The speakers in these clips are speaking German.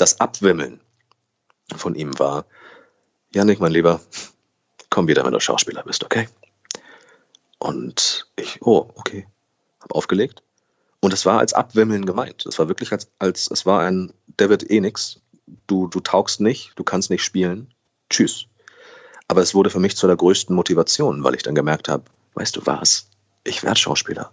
das Abwimmeln von ihm war, Janik, mein Lieber, komm wieder, wenn du Schauspieler bist, okay? Und ich, oh, okay, hab aufgelegt. Und es war als Abwimmeln gemeint. Es war wirklich als, als es war ein, wird eh nix. Du, du taugst nicht, du kannst nicht spielen. Tschüss. Aber es wurde für mich zu der größten Motivation, weil ich dann gemerkt habe, weißt du was? Ich werde Schauspieler.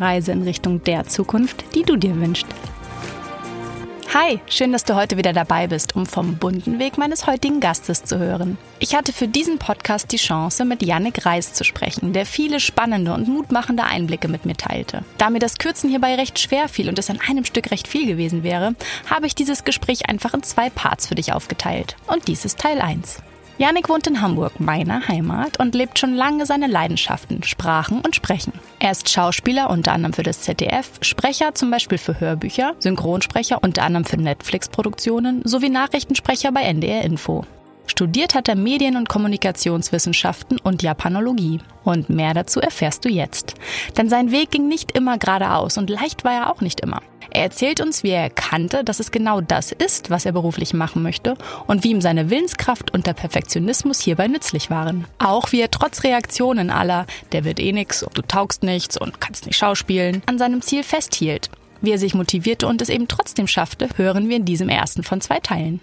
Reise in Richtung der Zukunft, die du dir wünschst. Hi, schön, dass du heute wieder dabei bist, um vom bunten Weg meines heutigen Gastes zu hören. Ich hatte für diesen Podcast die Chance, mit Yannick Reis zu sprechen, der viele spannende und mutmachende Einblicke mit mir teilte. Da mir das Kürzen hierbei recht schwer fiel und es an einem Stück recht viel gewesen wäre, habe ich dieses Gespräch einfach in zwei Parts für dich aufgeteilt. Und dies ist Teil 1. Janik wohnt in Hamburg, meiner Heimat, und lebt schon lange seine Leidenschaften, Sprachen und Sprechen. Er ist Schauspieler unter anderem für das ZDF, Sprecher zum Beispiel für Hörbücher, Synchronsprecher unter anderem für Netflix-Produktionen sowie Nachrichtensprecher bei NDR Info. Studiert hat er Medien- und Kommunikationswissenschaften und Japanologie. Und mehr dazu erfährst du jetzt. Denn sein Weg ging nicht immer geradeaus und leicht war er auch nicht immer. Er erzählt uns, wie er erkannte, dass es genau das ist, was er beruflich machen möchte und wie ihm seine Willenskraft und der Perfektionismus hierbei nützlich waren. Auch wie er trotz Reaktionen aller, der wird eh nix und du taugst nichts und kannst nicht schauspielen, an seinem Ziel festhielt. Wie er sich motivierte und es eben trotzdem schaffte, hören wir in diesem ersten von zwei Teilen.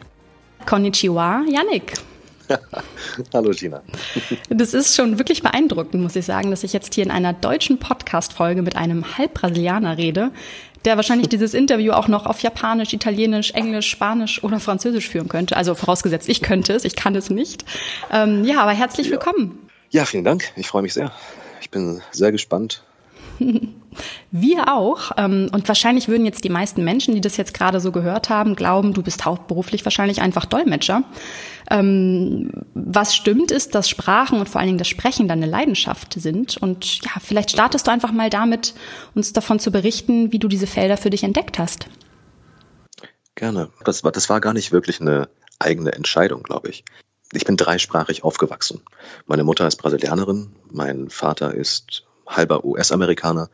Konnichiwa, Yannick. Hallo Gina. Das ist schon wirklich beeindruckend, muss ich sagen, dass ich jetzt hier in einer deutschen Podcast-Folge mit einem Halbbrasilianer rede, der wahrscheinlich dieses Interview auch noch auf Japanisch, Italienisch, Englisch, Spanisch oder Französisch führen könnte. Also vorausgesetzt, ich könnte es, ich kann es nicht. Ähm, ja, aber herzlich willkommen. Ja, vielen Dank. Ich freue mich sehr. Ich bin sehr gespannt, Wir auch. Ähm, und wahrscheinlich würden jetzt die meisten Menschen, die das jetzt gerade so gehört haben, glauben, du bist hauptberuflich wahrscheinlich einfach Dolmetscher. Ähm, was stimmt ist, dass Sprachen und vor allen Dingen das Sprechen deine Leidenschaft sind. Und ja, vielleicht startest du einfach mal damit, uns davon zu berichten, wie du diese Felder für dich entdeckt hast. Gerne. Das war, das war gar nicht wirklich eine eigene Entscheidung, glaube ich. Ich bin dreisprachig aufgewachsen. Meine Mutter ist Brasilianerin, mein Vater ist halber US-Amerikaner.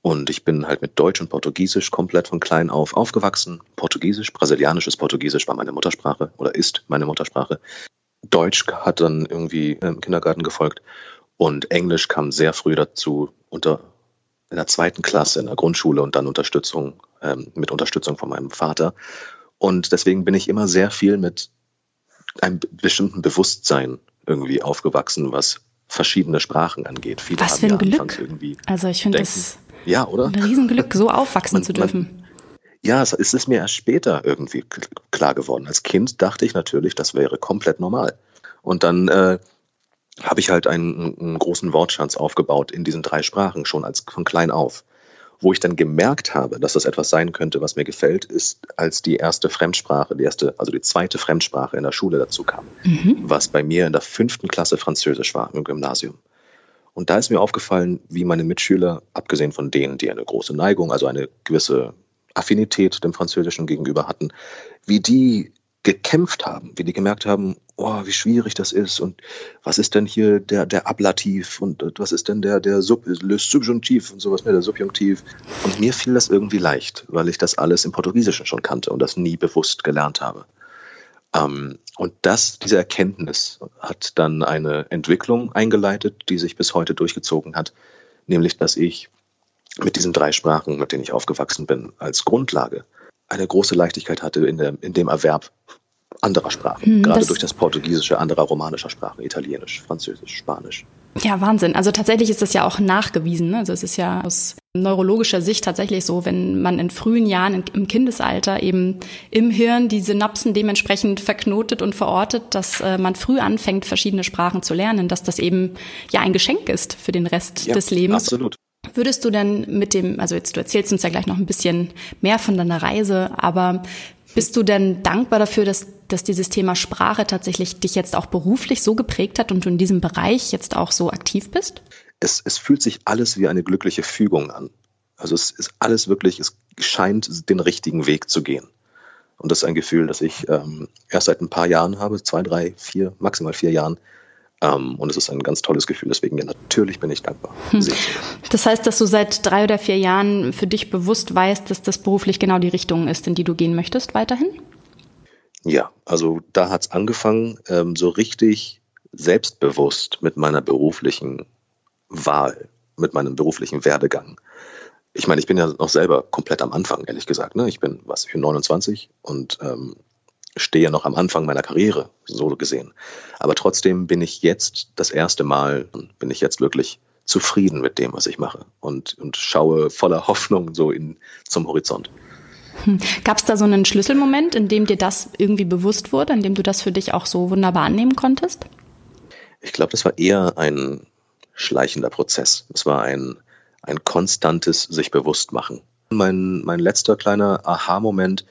Und ich bin halt mit Deutsch und Portugiesisch komplett von klein auf aufgewachsen. Portugiesisch, brasilianisches Portugiesisch war meine Muttersprache oder ist meine Muttersprache. Deutsch hat dann irgendwie im Kindergarten gefolgt und Englisch kam sehr früh dazu unter in der zweiten Klasse in der Grundschule und dann Unterstützung ähm, mit Unterstützung von meinem Vater. Und deswegen bin ich immer sehr viel mit einem bestimmten Bewusstsein irgendwie aufgewachsen, was verschiedene Sprachen angeht. Viele Was für ein ja Glück. Also ich finde es ja, oder? ein Riesenglück, so aufwachsen man, zu dürfen. Man, ja, es ist mir erst später irgendwie klar geworden. Als Kind dachte ich natürlich, das wäre komplett normal. Und dann äh, habe ich halt einen, einen, großen Wortschatz aufgebaut in diesen drei Sprachen, schon als von klein auf. Wo ich dann gemerkt habe, dass das etwas sein könnte, was mir gefällt, ist, als die erste Fremdsprache, die erste, also die zweite Fremdsprache in der Schule dazu kam, mhm. was bei mir in der fünften Klasse Französisch war im Gymnasium. Und da ist mir aufgefallen, wie meine Mitschüler, abgesehen von denen, die eine große Neigung, also eine gewisse Affinität dem Französischen gegenüber hatten, wie die gekämpft haben, wie die gemerkt haben, oh, wie schwierig das ist und was ist denn hier der, der Ablativ und was ist denn der, der Sub, Subjunktiv und sowas, ne, der Subjunktiv. Und mir fiel das irgendwie leicht, weil ich das alles im Portugiesischen schon kannte und das nie bewusst gelernt habe. Ähm, und das, diese Erkenntnis hat dann eine Entwicklung eingeleitet, die sich bis heute durchgezogen hat, nämlich dass ich mit diesen drei Sprachen, mit denen ich aufgewachsen bin, als Grundlage eine große Leichtigkeit hatte in, der, in dem Erwerb anderer Sprachen, hm, gerade durch das Portugiesische, anderer romanischer Sprachen, Italienisch, Französisch, Spanisch. Ja, Wahnsinn. Also tatsächlich ist das ja auch nachgewiesen. Ne? Also es ist ja aus neurologischer Sicht tatsächlich so, wenn man in frühen Jahren im Kindesalter eben im Hirn die Synapsen dementsprechend verknotet und verortet, dass äh, man früh anfängt, verschiedene Sprachen zu lernen, dass das eben ja ein Geschenk ist für den Rest ja, des Lebens. Absolut Würdest du denn mit dem, also jetzt du erzählst uns ja gleich noch ein bisschen mehr von deiner Reise, aber bist du denn dankbar dafür, dass, dass dieses Thema Sprache tatsächlich dich jetzt auch beruflich so geprägt hat und du in diesem Bereich jetzt auch so aktiv bist? Es, es fühlt sich alles wie eine glückliche Fügung an. Also es ist alles wirklich, es scheint den richtigen Weg zu gehen. Und das ist ein Gefühl, das ich ähm, erst seit ein paar Jahren habe, zwei, drei, vier, maximal vier Jahren. Ähm, und es ist ein ganz tolles Gefühl. Deswegen, ja, natürlich bin ich dankbar. Hm. Das heißt, dass du seit drei oder vier Jahren für dich bewusst weißt, dass das beruflich genau die Richtung ist, in die du gehen möchtest weiterhin? Ja, also da hat es angefangen, ähm, so richtig selbstbewusst mit meiner beruflichen Wahl, mit meinem beruflichen Werdegang. Ich meine, ich bin ja noch selber komplett am Anfang, ehrlich gesagt. Ne? Ich bin, was, ich bin 29 und ähm, stehe noch am Anfang meiner Karriere, so gesehen. Aber trotzdem bin ich jetzt das erste Mal, bin ich jetzt wirklich zufrieden mit dem, was ich mache und, und schaue voller Hoffnung so in, zum Horizont. Hm. Gab es da so einen Schlüsselmoment, in dem dir das irgendwie bewusst wurde, in dem du das für dich auch so wunderbar annehmen konntest? Ich glaube, das war eher ein schleichender Prozess. Es war ein, ein konstantes sich bewusst machen. Mein, mein letzter kleiner Aha-Moment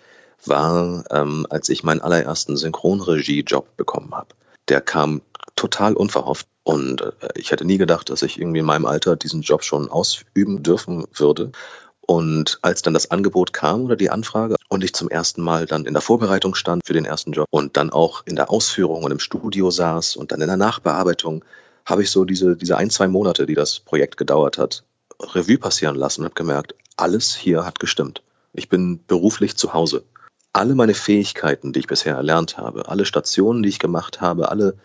war, ähm, als ich meinen allerersten Synchronregie-Job bekommen habe. Der kam total unverhofft und äh, ich hätte nie gedacht, dass ich irgendwie in meinem Alter diesen Job schon ausüben dürfen würde. Und als dann das Angebot kam oder die Anfrage und ich zum ersten Mal dann in der Vorbereitung stand für den ersten Job und dann auch in der Ausführung und im Studio saß und dann in der Nachbearbeitung, habe ich so diese, diese ein, zwei Monate, die das Projekt gedauert hat, Revue passieren lassen und habe gemerkt, alles hier hat gestimmt. Ich bin beruflich zu Hause alle meine Fähigkeiten, die ich bisher erlernt habe, alle Stationen, die ich gemacht habe, alle,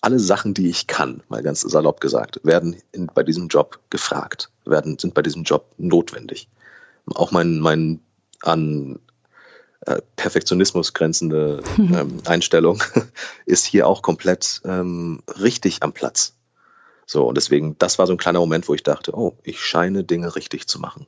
alle Sachen, die ich kann, mal ganz salopp gesagt, werden in, bei diesem Job gefragt, werden, sind bei diesem Job notwendig. Auch mein, mein an äh, Perfektionismus grenzende ähm, Einstellung ist hier auch komplett ähm, richtig am Platz. So, und deswegen, das war so ein kleiner Moment, wo ich dachte, oh, ich scheine Dinge richtig zu machen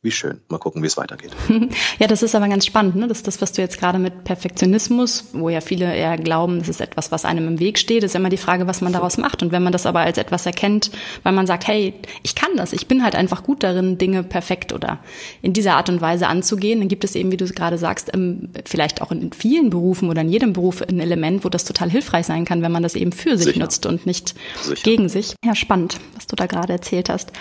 wie schön. Mal gucken, wie es weitergeht. Ja, das ist aber ganz spannend. Ne? Das ist das, was du jetzt gerade mit Perfektionismus, wo ja viele eher glauben, das ist etwas, was einem im Weg steht, ist immer die Frage, was man daraus macht. Und wenn man das aber als etwas erkennt, weil man sagt, hey, ich kann das, ich bin halt einfach gut darin, Dinge perfekt oder in dieser Art und Weise anzugehen, dann gibt es eben, wie du es gerade sagst, vielleicht auch in vielen Berufen oder in jedem Beruf ein Element, wo das total hilfreich sein kann, wenn man das eben für sich Sicher. nutzt und nicht Sicher. gegen sich. Ja, spannend, was du da gerade erzählt hast.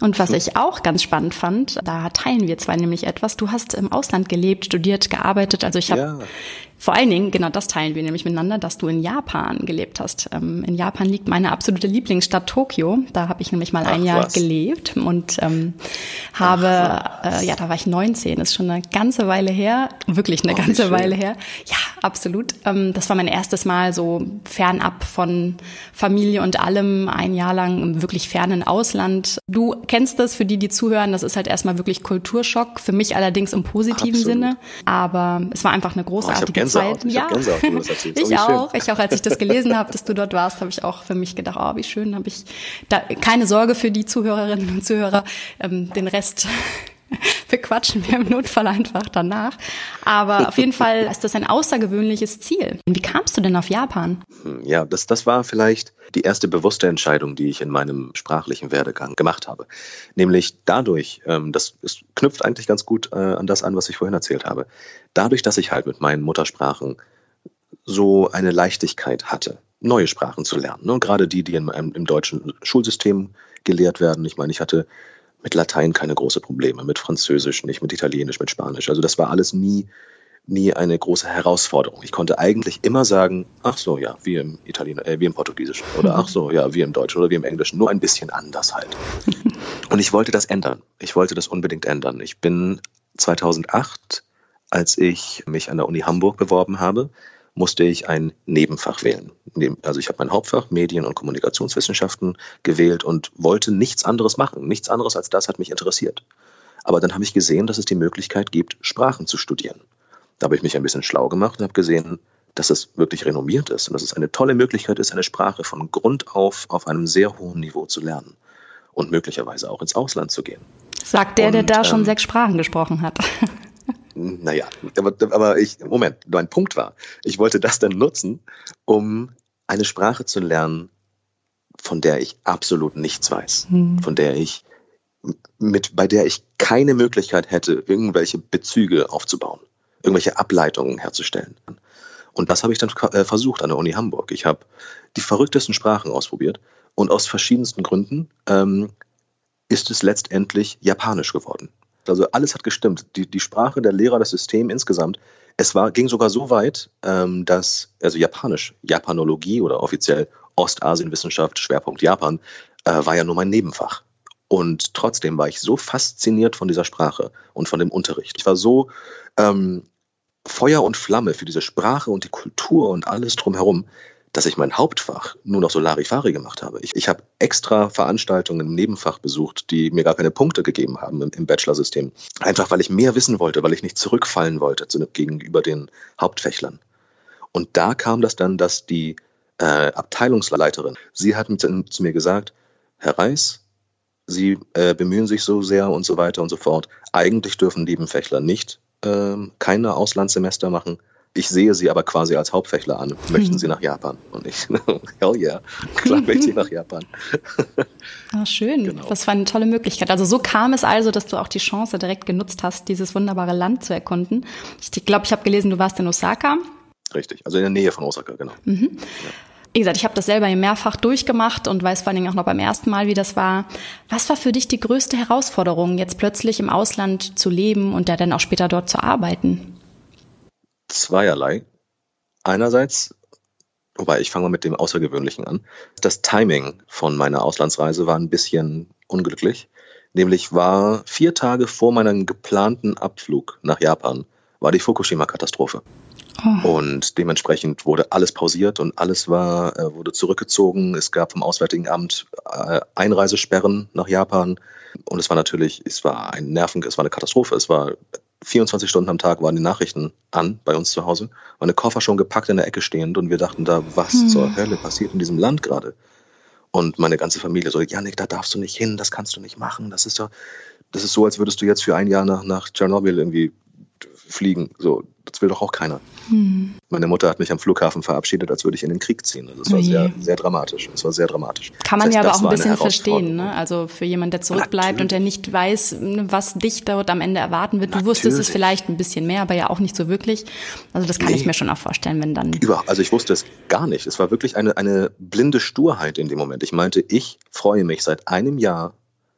Und was ich auch ganz spannend fand, da teilen wir zwei nämlich etwas. Du hast im Ausland gelebt, studiert, gearbeitet. Also ich habe ja. Vor allen Dingen, genau das teilen wir nämlich miteinander, dass du in Japan gelebt hast. Ähm, in Japan liegt meine absolute Lieblingsstadt Tokio. Da habe ich nämlich mal Ach, ein Jahr was. gelebt und ähm, habe, Ach, äh, ja, da war ich 19, ist schon eine ganze Weile her, wirklich eine oh, ganze Weile her. Ja, absolut. Ähm, das war mein erstes Mal so fernab von Familie und allem, ein Jahr lang im wirklich fernen Ausland. Du kennst das, für die, die zuhören, das ist halt erstmal wirklich Kulturschock, für mich allerdings im positiven absolut. Sinne. Aber es war einfach eine großartige oh, Gänsehaut. Ich ja. Gänsehaut, du das erzählst. ich auch. Ich auch, als ich das gelesen habe, dass du dort warst, habe ich auch für mich gedacht, oh, wie schön, habe ich da keine Sorge für die Zuhörerinnen und Zuhörer, ähm, den Rest bequatschen wir im Notfall einfach danach. Aber auf jeden Fall ist das ein außergewöhnliches Ziel. Wie kamst du denn auf Japan? Hm, ja, das, das war vielleicht die erste bewusste Entscheidung, die ich in meinem sprachlichen Werdegang gemacht habe. Nämlich dadurch, ähm, das ist, knüpft eigentlich ganz gut äh, an das an, was ich vorhin erzählt habe. Dadurch, dass ich halt mit meinen Muttersprachen so eine Leichtigkeit hatte, neue Sprachen zu lernen. Ne? Gerade die, die in, im deutschen Schulsystem gelehrt werden. Ich meine, ich hatte mit Latein keine große Probleme, mit Französisch nicht, mit Italienisch, mit Spanisch. Also das war alles nie, nie eine große Herausforderung. Ich konnte eigentlich immer sagen, ach so, ja, wie im Italiener, äh, wie im Portugiesischen oder ach so, ja, wie im Deutschen oder wie im Englischen, nur ein bisschen anders halt. Und ich wollte das ändern. Ich wollte das unbedingt ändern. Ich bin 2008, als ich mich an der Uni Hamburg beworben habe, musste ich ein Nebenfach wählen. Also ich habe mein Hauptfach Medien- und Kommunikationswissenschaften gewählt und wollte nichts anderes machen. Nichts anderes als das hat mich interessiert. Aber dann habe ich gesehen, dass es die Möglichkeit gibt, Sprachen zu studieren. Da habe ich mich ein bisschen schlau gemacht und habe gesehen, dass es wirklich renommiert ist und dass es eine tolle Möglichkeit ist, eine Sprache von Grund auf auf einem sehr hohen Niveau zu lernen und möglicherweise auch ins Ausland zu gehen. Sagt der, und, der da ähm, schon sechs Sprachen gesprochen hat. Naja, aber, aber ich, Moment, mein Punkt war, ich wollte das dann nutzen, um eine Sprache zu lernen, von der ich absolut nichts weiß, hm. von der ich mit, bei der ich keine Möglichkeit hätte, irgendwelche Bezüge aufzubauen, irgendwelche Ableitungen herzustellen. Und das habe ich dann äh, versucht an der Uni Hamburg. Ich habe die verrücktesten Sprachen ausprobiert und aus verschiedensten Gründen ähm, ist es letztendlich Japanisch geworden. Also alles hat gestimmt. Die, die Sprache, der Lehrer, das System insgesamt. Es war, ging sogar so weit, ähm, dass, also Japanisch, Japanologie oder offiziell Ostasienwissenschaft, Schwerpunkt Japan, äh, war ja nur mein Nebenfach. Und trotzdem war ich so fasziniert von dieser Sprache und von dem Unterricht. Ich war so ähm, Feuer und Flamme für diese Sprache und die Kultur und alles drumherum, dass ich mein Hauptfach nur noch Solarifari gemacht habe. Ich, ich habe extra Veranstaltungen im Nebenfach besucht, die mir gar keine Punkte gegeben haben im, im Bachelor-System. Einfach weil ich mehr wissen wollte, weil ich nicht zurückfallen wollte zu, gegenüber den Hauptfächlern. Und da kam das dann, dass die äh, Abteilungsleiterin, sie hat zu, zu mir gesagt, Herr Reis, Sie äh, bemühen sich so sehr und so weiter und so fort. Eigentlich dürfen Nebenfächler nicht äh, keine Auslandssemester machen. Ich sehe sie aber quasi als Hauptfächler an. Möchten sie nach Japan? Und ich, hell yeah, klar möchte ich nach Japan. Ah, schön. Genau. Das war eine tolle Möglichkeit. Also so kam es also, dass du auch die Chance direkt genutzt hast, dieses wunderbare Land zu erkunden. Ich glaube, ich habe gelesen, du warst in Osaka. Richtig, also in der Nähe von Osaka, genau. Mhm. Ja. Wie gesagt, ich habe das selber mehrfach durchgemacht und weiß vor allen Dingen auch noch beim ersten Mal, wie das war. Was war für dich die größte Herausforderung, jetzt plötzlich im Ausland zu leben und ja dann auch später dort zu arbeiten? Zweierlei. Einerseits, wobei ich fange mal mit dem Außergewöhnlichen an. Das Timing von meiner Auslandsreise war ein bisschen unglücklich. Nämlich war vier Tage vor meinem geplanten Abflug nach Japan, war die Fukushima-Katastrophe. Oh. Und dementsprechend wurde alles pausiert und alles war, äh, wurde zurückgezogen. Es gab vom Auswärtigen Amt äh, Einreisesperren nach Japan. Und es war natürlich, es war ein Nerven, es war eine Katastrophe. Es war 24 Stunden am Tag waren die Nachrichten an bei uns zu Hause. Meine Koffer schon gepackt in der Ecke stehend und wir dachten da, was hm. zur Hölle passiert in diesem Land gerade? Und meine ganze Familie so, Janik, da darfst du nicht hin, das kannst du nicht machen. Das ist doch, das ist so, als würdest du jetzt für ein Jahr nach, nach Tschernobyl irgendwie fliegen. So, das will doch auch keiner. Hm. Meine Mutter hat mich am Flughafen verabschiedet, als würde ich in den Krieg ziehen. Also es war sehr, sehr dramatisch. Es war sehr dramatisch. Kann man das heißt, ja aber auch ein bisschen verstehen. Ne? Also für jemanden, der zurückbleibt Natürlich. und der nicht weiß, was dich dort am Ende erwarten wird. Du Natürlich. wusstest es vielleicht ein bisschen mehr, aber ja auch nicht so wirklich. Also das kann nee. ich mir schon auch vorstellen, wenn dann. Über, also ich wusste es gar nicht. Es war wirklich eine, eine blinde Sturheit in dem Moment. Ich meinte, ich freue mich seit einem Jahr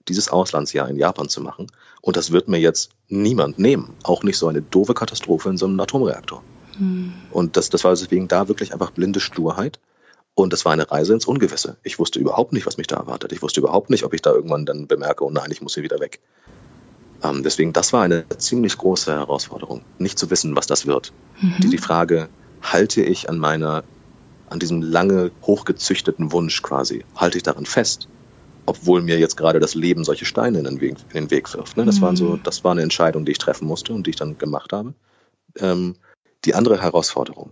dieses Auslandsjahr in Japan zu machen. Und das wird mir jetzt niemand nehmen. Auch nicht so eine doofe Katastrophe in so einem Atomreaktor. Hm. Und das, das war deswegen da wirklich einfach blinde Sturheit. Und das war eine Reise ins Ungewisse. Ich wusste überhaupt nicht, was mich da erwartet. Ich wusste überhaupt nicht, ob ich da irgendwann dann bemerke, oh nein, ich muss hier wieder weg. Ähm, deswegen, das war eine ziemlich große Herausforderung, nicht zu wissen, was das wird. Mhm. Die, die Frage, halte ich an meiner, an diesem lange hochgezüchteten Wunsch quasi, halte ich daran fest? Obwohl mir jetzt gerade das Leben solche Steine in den Weg, in den Weg wirft. Ne? Das, mhm. waren so, das war eine Entscheidung, die ich treffen musste und die ich dann gemacht habe. Ähm, die andere Herausforderung,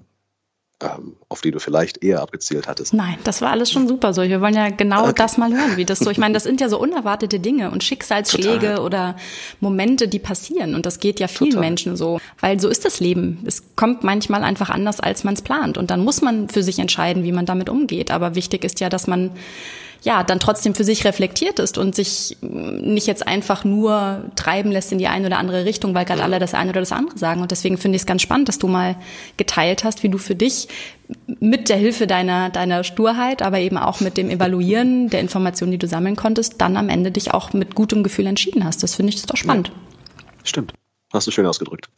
ähm, auf die du vielleicht eher abgezielt hattest. Nein, das war alles schon super so. Wir wollen ja genau okay. das mal hören, wie das so. Ich meine, das sind ja so unerwartete Dinge und Schicksalsschläge Total. oder Momente, die passieren. Und das geht ja vielen Total. Menschen so. Weil so ist das Leben. Es kommt manchmal einfach anders, als man es plant. Und dann muss man für sich entscheiden, wie man damit umgeht. Aber wichtig ist ja, dass man ja, dann trotzdem für sich reflektiert ist und sich nicht jetzt einfach nur treiben lässt in die eine oder andere Richtung, weil gerade alle das eine oder das andere sagen. Und deswegen finde ich es ganz spannend, dass du mal geteilt hast, wie du für dich mit der Hilfe deiner, deiner Sturheit, aber eben auch mit dem Evaluieren der Informationen, die du sammeln konntest, dann am Ende dich auch mit gutem Gefühl entschieden hast. Das finde ich doch spannend. Ja, stimmt. Hast du schön ausgedrückt.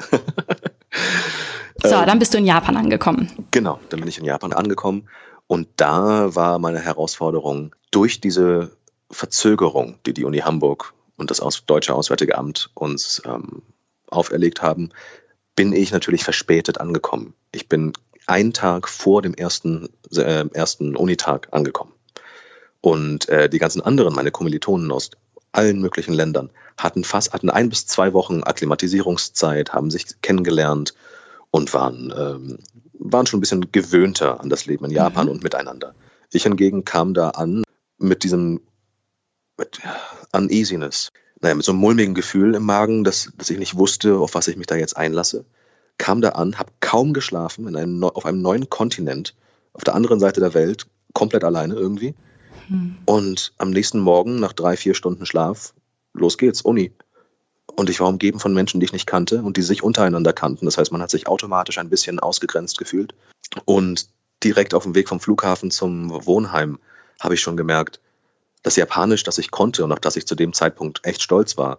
so, dann bist du in Japan angekommen. Genau, dann bin ich in Japan angekommen und da war meine Herausforderung, durch diese Verzögerung, die die Uni Hamburg und das Deutsche Auswärtige Amt uns ähm, auferlegt haben, bin ich natürlich verspätet angekommen. Ich bin einen Tag vor dem ersten, äh, ersten Unitag angekommen. Und äh, die ganzen anderen, meine Kommilitonen aus allen möglichen Ländern, hatten fast, hatten ein bis zwei Wochen Akklimatisierungszeit, haben sich kennengelernt und waren ähm, waren schon ein bisschen gewöhnter an das Leben in Japan mhm. und miteinander. Ich hingegen kam da an mit diesem mit Uneasiness, naja, mit so einem mulmigen Gefühl im Magen, dass, dass ich nicht wusste, auf was ich mich da jetzt einlasse. Kam da an, habe kaum geschlafen in einem, auf einem neuen Kontinent, auf der anderen Seite der Welt, komplett alleine irgendwie. Mhm. Und am nächsten Morgen, nach drei, vier Stunden Schlaf, los geht's, Uni. Und ich war umgeben von Menschen, die ich nicht kannte und die sich untereinander kannten. Das heißt, man hat sich automatisch ein bisschen ausgegrenzt gefühlt. Und direkt auf dem Weg vom Flughafen zum Wohnheim habe ich schon gemerkt, das Japanisch, das ich konnte und auf das ich zu dem Zeitpunkt echt stolz war,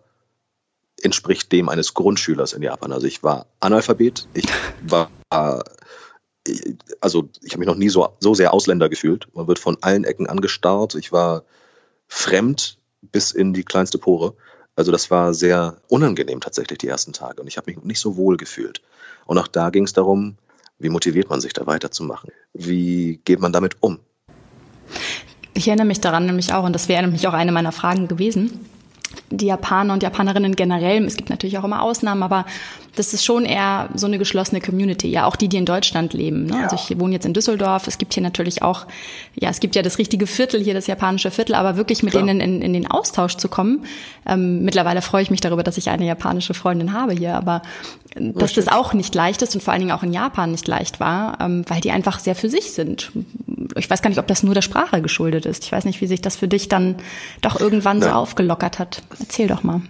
entspricht dem eines Grundschülers in Japan. Also ich war Analphabet, ich war, also ich habe mich noch nie so, so sehr Ausländer gefühlt. Man wird von allen Ecken angestarrt. Ich war fremd bis in die kleinste Pore. Also das war sehr unangenehm tatsächlich die ersten Tage und ich habe mich nicht so wohl gefühlt. Und auch da ging es darum, wie motiviert man sich da weiterzumachen? Wie geht man damit um? Ich erinnere mich daran nämlich auch, und das wäre nämlich auch eine meiner Fragen gewesen die Japaner und Japanerinnen generell, es gibt natürlich auch immer Ausnahmen, aber das ist schon eher so eine geschlossene Community, ja, auch die, die in Deutschland leben. Ne? Ja. Also ich wohne jetzt in Düsseldorf, es gibt hier natürlich auch, ja, es gibt ja das richtige Viertel hier, das japanische Viertel, aber wirklich mit Klar. denen in, in den Austausch zu kommen. Ähm, mittlerweile freue ich mich darüber, dass ich eine japanische Freundin habe hier, aber dass das auch nicht leicht ist und vor allen Dingen auch in Japan nicht leicht war, ähm, weil die einfach sehr für sich sind. Ich weiß gar nicht, ob das nur der Sprache geschuldet ist. Ich weiß nicht, wie sich das für dich dann doch irgendwann Nein. so aufgelockert hat. Erzähl doch mal.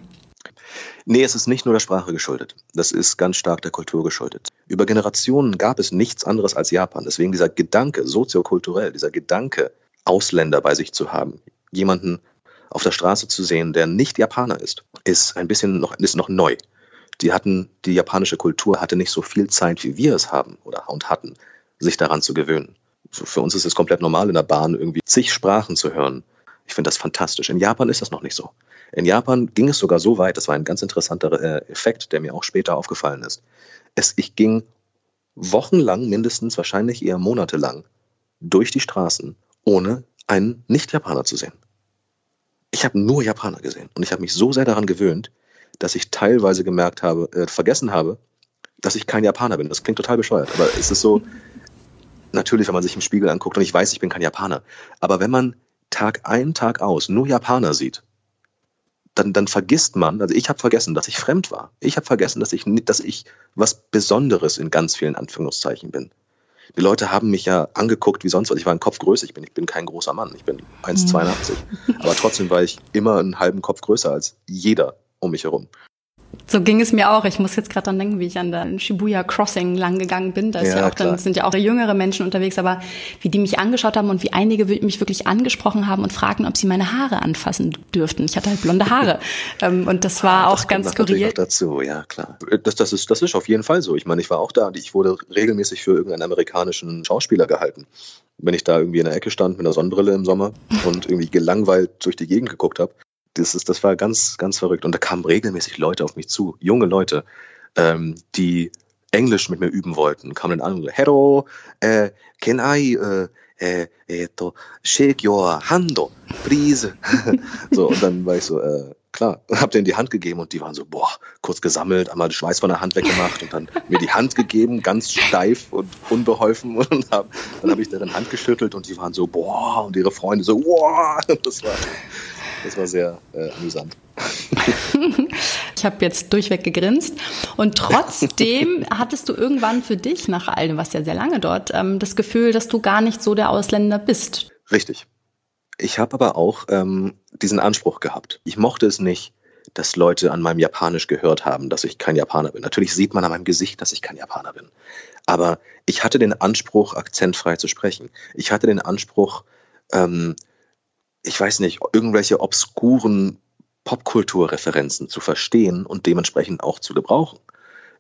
Nee, es ist nicht nur der Sprache geschuldet. Das ist ganz stark der Kultur geschuldet. Über Generationen gab es nichts anderes als Japan. Deswegen dieser Gedanke, soziokulturell, dieser Gedanke, Ausländer bei sich zu haben, jemanden auf der Straße zu sehen, der nicht Japaner ist, ist ein bisschen noch, ist noch neu. Die hatten, die japanische Kultur hatte nicht so viel Zeit, wie wir es haben oder und hatten, sich daran zu gewöhnen. Für uns ist es komplett normal, in der Bahn irgendwie zig Sprachen zu hören. Ich finde das fantastisch. In Japan ist das noch nicht so. In Japan ging es sogar so weit, das war ein ganz interessanter äh, Effekt, der mir auch später aufgefallen ist. Es, ich ging wochenlang, mindestens wahrscheinlich eher monatelang, durch die Straßen, ohne einen Nicht-Japaner zu sehen. Ich habe nur Japaner gesehen und ich habe mich so sehr daran gewöhnt, dass ich teilweise gemerkt habe, äh, vergessen habe, dass ich kein Japaner bin. Das klingt total bescheuert, aber es ist so, natürlich, wenn man sich im Spiegel anguckt und ich weiß, ich bin kein Japaner, aber wenn man Tag ein, Tag aus nur Japaner sieht, dann, dann vergisst man, also ich habe vergessen, dass ich fremd war. Ich habe vergessen, dass ich, dass ich was Besonderes in ganz vielen Anführungszeichen bin. Die Leute haben mich ja angeguckt wie sonst was. Ich war ein Kopf größer. Ich bin, ich bin kein großer Mann. Ich bin 1,82. Mhm. Aber trotzdem war ich immer einen halben Kopf größer als jeder um mich herum. So ging es mir auch. Ich muss jetzt gerade dran denken, wie ich an der Shibuya Crossing lang gegangen bin. Da ja, ja auch dann sind ja auch jüngere Menschen unterwegs, aber wie die mich angeschaut haben und wie einige mich wirklich angesprochen haben und fragten, ob sie meine Haare anfassen dürften. Ich hatte halt blonde Haare ähm, und das war ah, das auch ganz skurril. dazu, ja klar. Das, das ist das ist auf jeden Fall so. Ich meine, ich war auch da. Ich wurde regelmäßig für irgendeinen amerikanischen Schauspieler gehalten. Wenn ich da irgendwie in der Ecke stand mit einer Sonnenbrille im Sommer und irgendwie gelangweilt durch die Gegend geguckt habe, das, ist, das war ganz, ganz verrückt. Und da kamen regelmäßig Leute auf mich zu, junge Leute, ähm, die Englisch mit mir üben wollten, kamen dann an und so, Hello, äh, can I, äh, äh, äh, shake your hand, please? so, und dann war ich so, äh, klar, hab denen die Hand gegeben und die waren so, boah, kurz gesammelt, einmal den Schweiß von der Hand weggemacht und dann mir die Hand gegeben, ganz steif und unbeholfen und hab, dann habe ich deren Hand geschüttelt und die waren so, boah, und ihre Freunde so, boah, das war, das war sehr äh, amüsant. ich habe jetzt durchweg gegrinst. Und trotzdem hattest du irgendwann für dich, nach all dem, was ja sehr lange dort, ähm, das Gefühl, dass du gar nicht so der Ausländer bist. Richtig. Ich habe aber auch ähm, diesen Anspruch gehabt. Ich mochte es nicht, dass Leute an meinem Japanisch gehört haben, dass ich kein Japaner bin. Natürlich sieht man an meinem Gesicht, dass ich kein Japaner bin. Aber ich hatte den Anspruch, akzentfrei zu sprechen. Ich hatte den Anspruch, ähm, ich weiß nicht, irgendwelche obskuren Popkulturreferenzen zu verstehen und dementsprechend auch zu gebrauchen.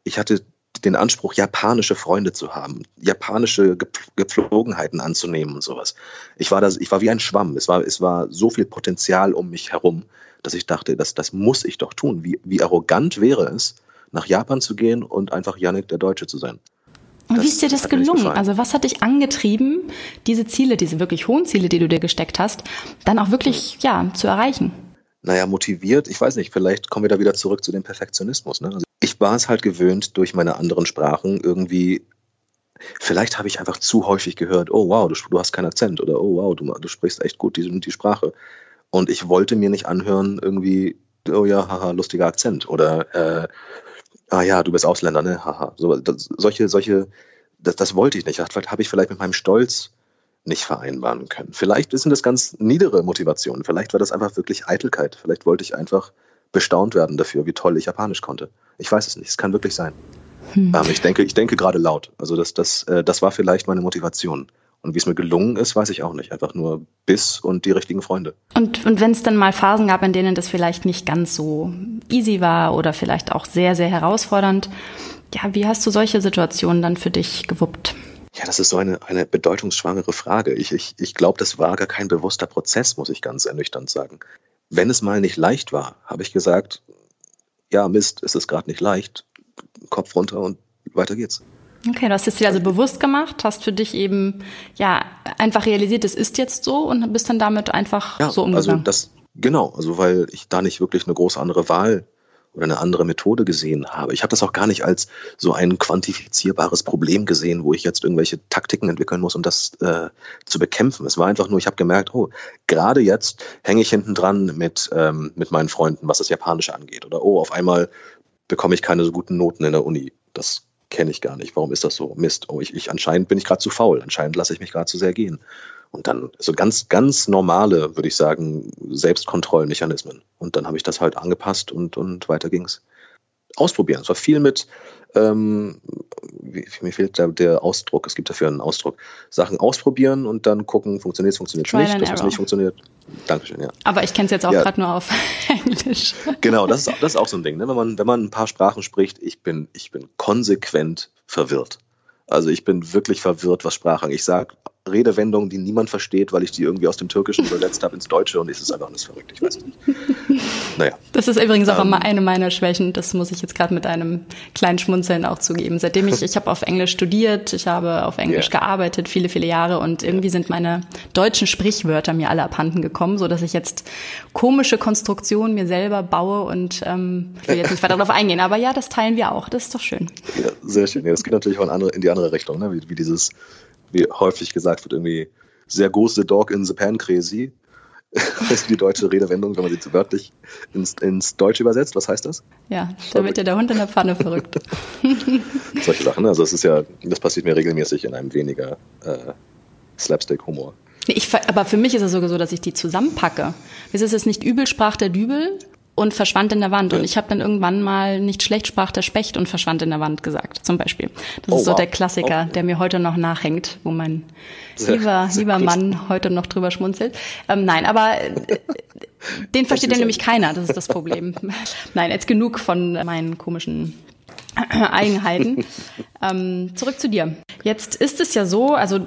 Ich hatte den Anspruch, japanische Freunde zu haben, japanische Gepflogenheiten anzunehmen und sowas. Ich war, das, ich war wie ein Schwamm. Es war, es war so viel Potenzial um mich herum, dass ich dachte, das, das muss ich doch tun. Wie, wie arrogant wäre es, nach Japan zu gehen und einfach Yannick der Deutsche zu sein. Und wie ist dir das gelungen? Also was hat dich angetrieben, diese Ziele, diese wirklich hohen Ziele, die du dir gesteckt hast, dann auch wirklich ja zu erreichen? Naja, motiviert, ich weiß nicht, vielleicht kommen wir da wieder zurück zu dem Perfektionismus. Ne? Also ich war es halt gewöhnt, durch meine anderen Sprachen irgendwie, vielleicht habe ich einfach zu häufig gehört, oh wow, du, du hast keinen Akzent oder oh wow, du, du sprichst echt gut die, die Sprache. Und ich wollte mir nicht anhören, irgendwie, oh ja, haha, lustiger Akzent oder äh, ah ja, du bist Ausländer, ne? Haha. So, das, solche, solche, das, das wollte ich nicht. Habe ich vielleicht mit meinem Stolz nicht vereinbaren können. Vielleicht sind das ganz niedere Motivationen. Vielleicht war das einfach wirklich Eitelkeit. Vielleicht wollte ich einfach bestaunt werden dafür, wie toll ich Japanisch konnte. Ich weiß es nicht, es kann wirklich sein. Hm. Ähm, ich denke, ich denke gerade laut. Also das, das, äh, das war vielleicht meine Motivation. Und wie es mir gelungen ist, weiß ich auch nicht. Einfach nur Biss und die richtigen Freunde. Und, und wenn es dann mal Phasen gab, in denen das vielleicht nicht ganz so easy war oder vielleicht auch sehr, sehr herausfordernd, ja, wie hast du solche Situationen dann für dich gewuppt? Ja, das ist so eine, eine bedeutungsschwangere Frage. Ich, ich, ich glaube, das war gar kein bewusster Prozess, muss ich ganz ernüchternd sagen. Wenn es mal nicht leicht war, habe ich gesagt, ja, Mist, es ist gerade nicht leicht, Kopf runter und weiter geht's. Okay, du hast es dir also bewusst gemacht, hast für dich eben ja einfach realisiert, es ist jetzt so und bist dann damit einfach ja, so umgegangen. Also das genau, also weil ich da nicht wirklich eine große andere Wahl oder eine andere Methode gesehen habe. Ich habe das auch gar nicht als so ein quantifizierbares Problem gesehen, wo ich jetzt irgendwelche Taktiken entwickeln muss, um das äh, zu bekämpfen. Es war einfach nur, ich habe gemerkt, oh, gerade jetzt hänge ich hinten dran mit, ähm, mit meinen Freunden, was das Japanische angeht. Oder oh, auf einmal bekomme ich keine so guten Noten in der Uni. Das kenne ich gar nicht. Warum ist das so? Mist. Oh, ich, ich anscheinend bin ich gerade zu faul. Anscheinend lasse ich mich gerade zu sehr gehen. Und dann so ganz, ganz normale, würde ich sagen, Selbstkontrollmechanismen. Und dann habe ich das halt angepasst und, und weiter ging's. Ausprobieren. Es war viel mit, ähm, wie, mir fehlt der, der Ausdruck, es gibt dafür einen Ausdruck. Sachen ausprobieren und dann gucken, funktioniert es, funktioniert es nicht, das, was nicht funktioniert. Dankeschön, ja. Aber ich kenne es jetzt auch ja. gerade nur auf Englisch. Genau, das ist, das ist auch so ein Ding. Ne? Wenn, man, wenn man ein paar Sprachen spricht, ich bin, ich bin konsequent verwirrt. Also ich bin wirklich verwirrt, was Sprache angeht. Ich sage Redewendungen, die niemand versteht, weil ich die irgendwie aus dem Türkischen übersetzt habe ins Deutsche und es ist einfach alles verrückt. Ich weiß nicht. Naja. Das ist übrigens auch ähm, immer eine meiner Schwächen. Das muss ich jetzt gerade mit einem kleinen Schmunzeln auch zugeben. Seitdem ich, ich habe auf Englisch studiert, ich habe auf Englisch yeah. gearbeitet, viele, viele Jahre und irgendwie sind meine deutschen Sprichwörter mir alle abhanden gekommen, so dass ich jetzt komische Konstruktionen mir selber baue und ähm, ich will jetzt nicht weiter darauf eingehen. Aber ja, das teilen wir auch. Das ist doch schön. Ja, sehr schön. Ja, das geht natürlich auch in, andere, in die andere Richtung, ne? wie, wie dieses wie häufig gesagt wird, irgendwie sehr große Dog in the pan crazy. Das ist die deutsche Redewendung, wenn man sie wörtlich ins, ins Deutsche übersetzt. Was heißt das? Ja, da wird ja der Hund in der Pfanne verrückt. Solche Sachen. Also es ist ja, das passiert mir regelmäßig in einem weniger äh, Slapstick-Humor. Ich, aber für mich ist es sogar so, dass ich die zusammenpacke. Es ist es nicht übel sprach der Dübel, und verschwand in der Wand. Ja. Und ich habe dann irgendwann mal nicht schlecht sprach der Specht und verschwand in der Wand gesagt, zum Beispiel. Das oh, ist so wow. der Klassiker, okay. der mir heute noch nachhängt, wo mein sehr, lieber, sehr lieber Mann heute noch drüber schmunzelt. Ähm, nein, aber äh, den versteht ja nämlich keiner, das ist das Problem. nein, jetzt genug von meinen komischen Eigenheiten. ähm, zurück zu dir. Jetzt ist es ja so, also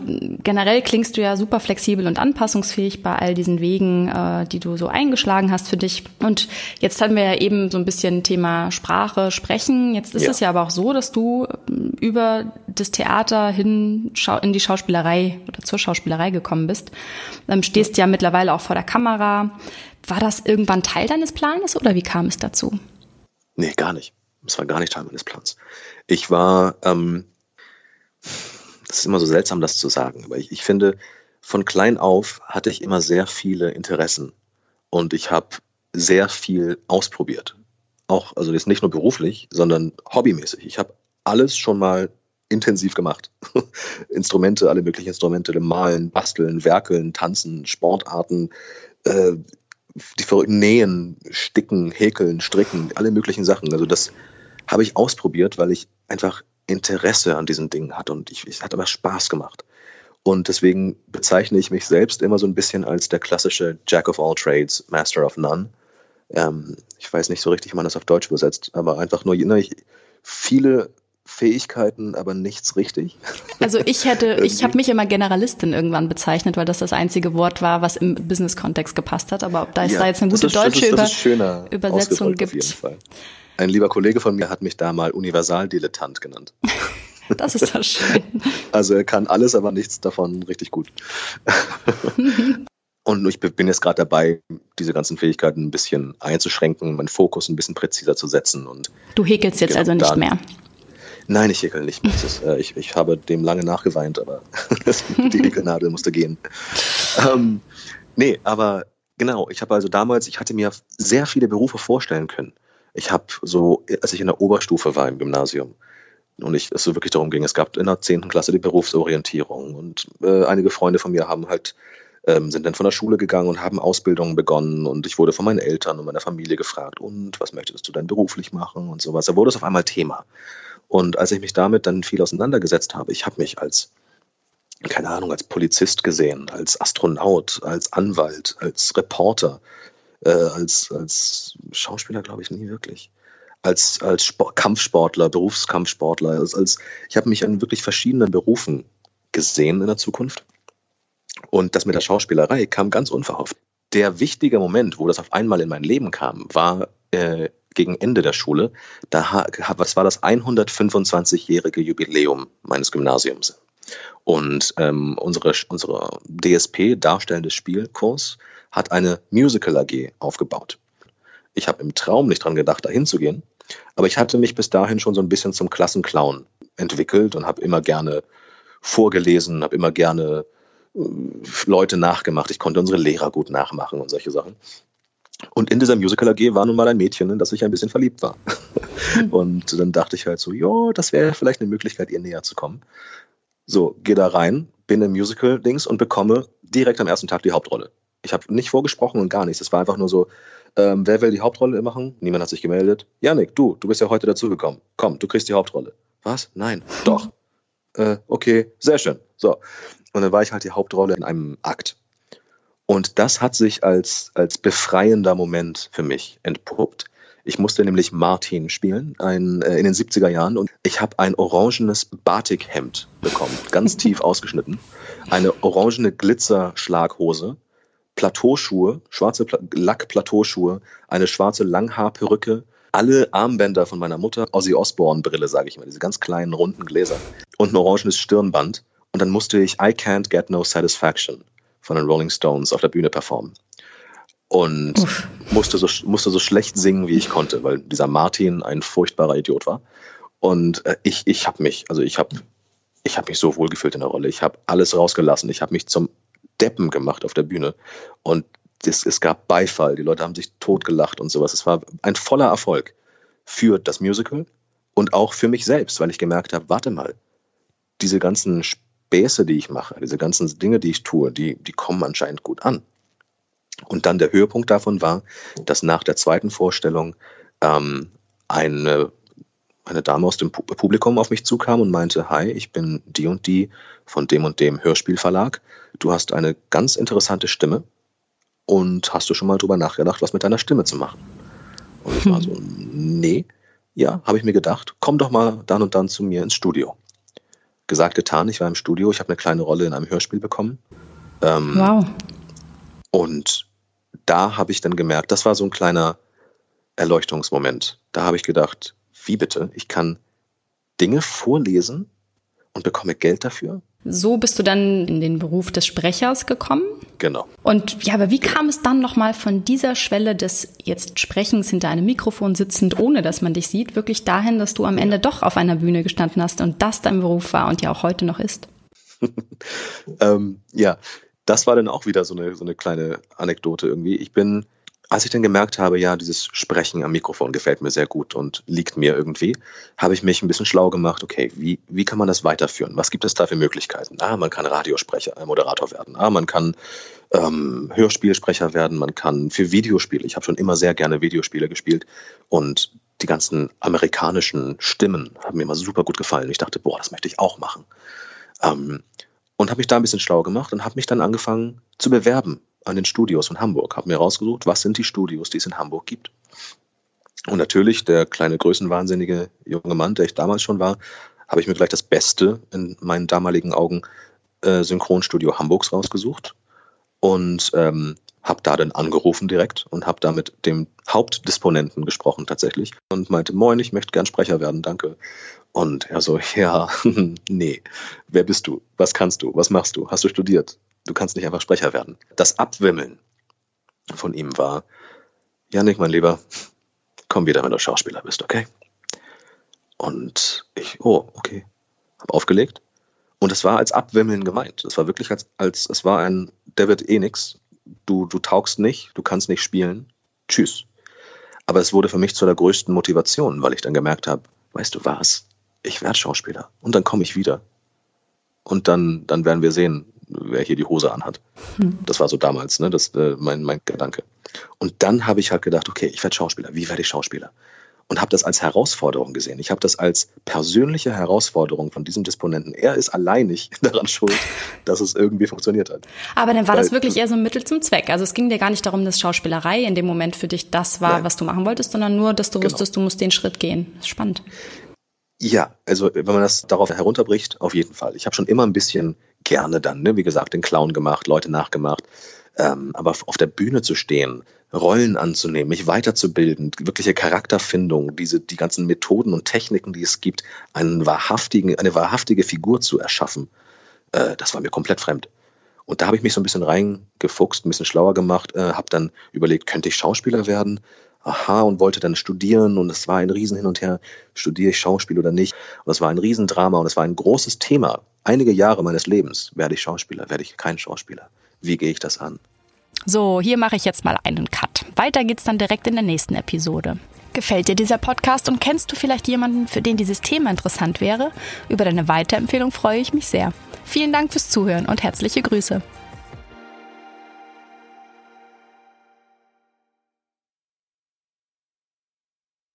generell klingst du ja super flexibel und anpassungsfähig bei all diesen Wegen, äh, die du so eingeschlagen hast für dich. Und jetzt haben wir ja eben so ein bisschen Thema Sprache, Sprechen. Jetzt ist ja. es ja aber auch so, dass du ähm, über das Theater hin in die Schauspielerei oder zur Schauspielerei gekommen bist. Ähm, stehst ja. ja mittlerweile auch vor der Kamera. War das irgendwann Teil deines Planes oder wie kam es dazu? Nee, gar nicht. Das war gar nicht Teil meines Plans. Ich war, ähm, das ist immer so seltsam, das zu sagen, aber ich, ich finde, von klein auf hatte ich immer sehr viele Interessen und ich habe sehr viel ausprobiert. Auch, also jetzt nicht nur beruflich, sondern hobbymäßig. Ich habe alles schon mal intensiv gemacht. Instrumente, alle möglichen Instrumente, malen, basteln, werkeln, tanzen, Sportarten, äh, die verrückten Nähen, Sticken, Häkeln, Stricken, alle möglichen Sachen. Also das habe ich ausprobiert, weil ich einfach Interesse an diesen Dingen hatte und ich, es hat aber Spaß gemacht. Und deswegen bezeichne ich mich selbst immer so ein bisschen als der klassische Jack of all Trades, Master of None. Ähm, ich weiß nicht so richtig, wie man das auf Deutsch übersetzt, aber einfach nur ne, ich, viele Fähigkeiten, aber nichts richtig. Also ich hätte, ich habe mich immer Generalistin irgendwann bezeichnet, weil das das einzige Wort war, was im Business-Kontext gepasst hat. Aber ob da, ja, da jetzt eine gute ist, deutsche ist, Über Übersetzung gibt. Ein lieber Kollege von mir hat mich da mal Universaldilettant genannt. Das ist doch schön. Also er kann alles, aber nichts davon richtig gut. Und ich bin jetzt gerade dabei, diese ganzen Fähigkeiten ein bisschen einzuschränken, meinen Fokus ein bisschen präziser zu setzen. Und du häkelst jetzt genau, also nicht mehr? Nein, ich häkel nicht mehr. Ist, äh, ich, ich habe dem lange nachgeweint, aber die Häkelnadel musste gehen. Ähm, nee, aber genau, ich habe also damals, ich hatte mir sehr viele Berufe vorstellen können. Ich habe so, als ich in der Oberstufe war im Gymnasium, und ich, es so wirklich darum ging, es gab in der zehnten Klasse die Berufsorientierung und äh, einige Freunde von mir haben halt ähm, sind dann von der Schule gegangen und haben Ausbildungen begonnen und ich wurde von meinen Eltern und meiner Familie gefragt, und was möchtest du denn beruflich machen und sowas. Da wurde es auf einmal Thema. Und als ich mich damit dann viel auseinandergesetzt habe, ich habe mich als, keine Ahnung, als Polizist gesehen, als Astronaut, als Anwalt, als Reporter, äh, als, als Schauspieler glaube ich nie wirklich als, als Sport, Kampfsportler, Berufskampfsportler. Als, als, ich habe mich an wirklich verschiedenen Berufen gesehen in der Zukunft. Und das mit der Schauspielerei kam ganz unverhofft. Der wichtige Moment, wo das auf einmal in mein Leben kam, war äh, gegen Ende der Schule. Da was war das 125-jährige Jubiläum meines Gymnasiums. Und ähm, unsere, unsere DSP, Darstellendes Spielkurs, hat eine Musical AG aufgebaut. Ich habe im Traum nicht dran gedacht, da hinzugehen, aber ich hatte mich bis dahin schon so ein bisschen zum Klassenclown entwickelt und habe immer gerne vorgelesen, habe immer gerne äh, Leute nachgemacht. Ich konnte unsere Lehrer gut nachmachen und solche Sachen. Und in dieser Musical AG war nun mal ein Mädchen, in das ich ein bisschen verliebt war. Und dann dachte ich halt so, ja, das wäre vielleicht eine Möglichkeit, ihr näher zu kommen. So, gehe da rein, bin im Musical-Dings und bekomme direkt am ersten Tag die Hauptrolle. Ich habe nicht vorgesprochen und gar nichts. Es war einfach nur so, ähm, wer will die Hauptrolle machen? Niemand hat sich gemeldet. Janik, du, du bist ja heute dazugekommen. Komm, du kriegst die Hauptrolle. Was? Nein. Doch. Äh, okay, sehr schön. So. Und dann war ich halt die Hauptrolle in einem Akt. Und das hat sich als, als befreiender Moment für mich entpuppt. Ich musste nämlich Martin spielen ein, äh, in den 70er Jahren und ich habe ein orangenes Batikhemd bekommen, ganz tief ausgeschnitten, eine orangene Glitzerschlaghose Plateauschuhe, schwarze Pla Lack-Plateauschuhe, eine schwarze Langhaarperücke, alle Armbänder von meiner Mutter, Ozzy Osbourne-Brille, sage ich mal, diese ganz kleinen runden Gläser und ein orangenes Stirnband. Und dann musste ich I Can't Get No Satisfaction von den Rolling Stones auf der Bühne performen. Und musste so, musste so schlecht singen, wie ich konnte, weil dieser Martin ein furchtbarer Idiot war. Und äh, ich, ich habe mich, also ich habe ich hab mich so wohlgefühlt in der Rolle. Ich habe alles rausgelassen. Ich habe mich zum Deppen gemacht auf der Bühne. Und es, es gab Beifall, die Leute haben sich totgelacht und sowas. Es war ein voller Erfolg für das Musical und auch für mich selbst, weil ich gemerkt habe, warte mal, diese ganzen Späße, die ich mache, diese ganzen Dinge, die ich tue, die, die kommen anscheinend gut an. Und dann der Höhepunkt davon war, dass nach der zweiten Vorstellung ähm, eine eine Dame aus dem Publikum auf mich zukam und meinte, hi, ich bin die und die von dem und dem Hörspielverlag. Du hast eine ganz interessante Stimme und hast du schon mal drüber nachgedacht, was mit deiner Stimme zu machen? Und ich war so, nee, ja, habe ich mir gedacht, komm doch mal dann und dann zu mir ins Studio. Gesagt, getan, ich war im Studio, ich habe eine kleine Rolle in einem Hörspiel bekommen. Ähm, wow. Und da habe ich dann gemerkt, das war so ein kleiner Erleuchtungsmoment. Da habe ich gedacht, wie bitte? Ich kann Dinge vorlesen und bekomme Geld dafür? So bist du dann in den Beruf des Sprechers gekommen? Genau. Und ja, aber wie kam es dann nochmal von dieser Schwelle des jetzt Sprechens hinter einem Mikrofon sitzend, ohne dass man dich sieht, wirklich dahin, dass du am Ende doch auf einer Bühne gestanden hast und das dein Beruf war und ja auch heute noch ist? ähm, ja, das war dann auch wieder so eine, so eine kleine Anekdote irgendwie. Ich bin als ich dann gemerkt habe, ja, dieses Sprechen am Mikrofon gefällt mir sehr gut und liegt mir irgendwie, habe ich mich ein bisschen schlau gemacht, okay, wie, wie kann man das weiterführen? Was gibt es da für Möglichkeiten? Ah, man kann Radiosprecher, äh, Moderator werden. Ah, man kann ähm, Hörspielsprecher werden, man kann für Videospiele, ich habe schon immer sehr gerne Videospiele gespielt und die ganzen amerikanischen Stimmen haben mir immer super gut gefallen. Ich dachte, boah, das möchte ich auch machen. Ähm, und habe mich da ein bisschen schlau gemacht und habe mich dann angefangen zu bewerben an den Studios von Hamburg, habe mir rausgesucht, was sind die Studios, die es in Hamburg gibt. Und natürlich, der kleine größenwahnsinnige junge Mann, der ich damals schon war, habe ich mir gleich das Beste in meinen damaligen Augen äh, Synchronstudio Hamburgs rausgesucht und ähm, habe da dann angerufen direkt und habe da mit dem Hauptdisponenten gesprochen tatsächlich und meinte, moin, ich möchte gern Sprecher werden, danke. Und er so, ja, nee, wer bist du? Was kannst du? Was machst du? Hast du studiert? Du kannst nicht einfach Sprecher werden. Das Abwimmeln von ihm war, Janik, mein Lieber, komm wieder, wenn du Schauspieler bist, okay? Und ich, oh, okay, hab aufgelegt. Und es war als Abwimmeln gemeint. Es war wirklich als, als es war ein, der wird eh nix. Du, du taugst nicht, du kannst nicht spielen. Tschüss. Aber es wurde für mich zu der größten Motivation, weil ich dann gemerkt habe, weißt du was, ich werde Schauspieler und dann komme ich wieder. Und dann, dann werden wir sehen, wer hier die Hose anhat. Hm. Das war so damals, ne, das äh, mein, mein Gedanke. Und dann habe ich halt gedacht, okay, ich werde Schauspieler. Wie werde ich Schauspieler? und habe das als Herausforderung gesehen. Ich habe das als persönliche Herausforderung von diesem Disponenten. Er ist alleinig daran schuld, dass es irgendwie funktioniert hat. Aber dann war Weil, das wirklich eher so ein Mittel zum Zweck. Also es ging dir gar nicht darum, dass Schauspielerei in dem Moment für dich das war, nein. was du machen wolltest, sondern nur, dass du genau. wusstest, du musst den Schritt gehen. Spannend. Ja, also wenn man das darauf herunterbricht, auf jeden Fall. Ich habe schon immer ein bisschen gerne dann, ne, wie gesagt, den Clown gemacht, Leute nachgemacht. Ähm, aber auf der Bühne zu stehen, Rollen anzunehmen, mich weiterzubilden, wirkliche Charakterfindung, diese, die ganzen Methoden und Techniken, die es gibt, einen wahrhaftigen, eine wahrhaftige Figur zu erschaffen, äh, das war mir komplett fremd. Und da habe ich mich so ein bisschen reingefuchst, ein bisschen schlauer gemacht, äh, habe dann überlegt, könnte ich Schauspieler werden? Aha, und wollte dann studieren und es war ein Riesen hin und her, studiere ich Schauspiel oder nicht? Und es war ein Riesendrama und es war ein großes Thema. Einige Jahre meines Lebens werde ich Schauspieler, werde ich kein Schauspieler. Wie gehe ich das an? So, hier mache ich jetzt mal einen Cut. Weiter geht's dann direkt in der nächsten Episode. Gefällt dir dieser Podcast und kennst du vielleicht jemanden, für den dieses Thema interessant wäre? Über deine Weiterempfehlung freue ich mich sehr. Vielen Dank fürs Zuhören und herzliche Grüße.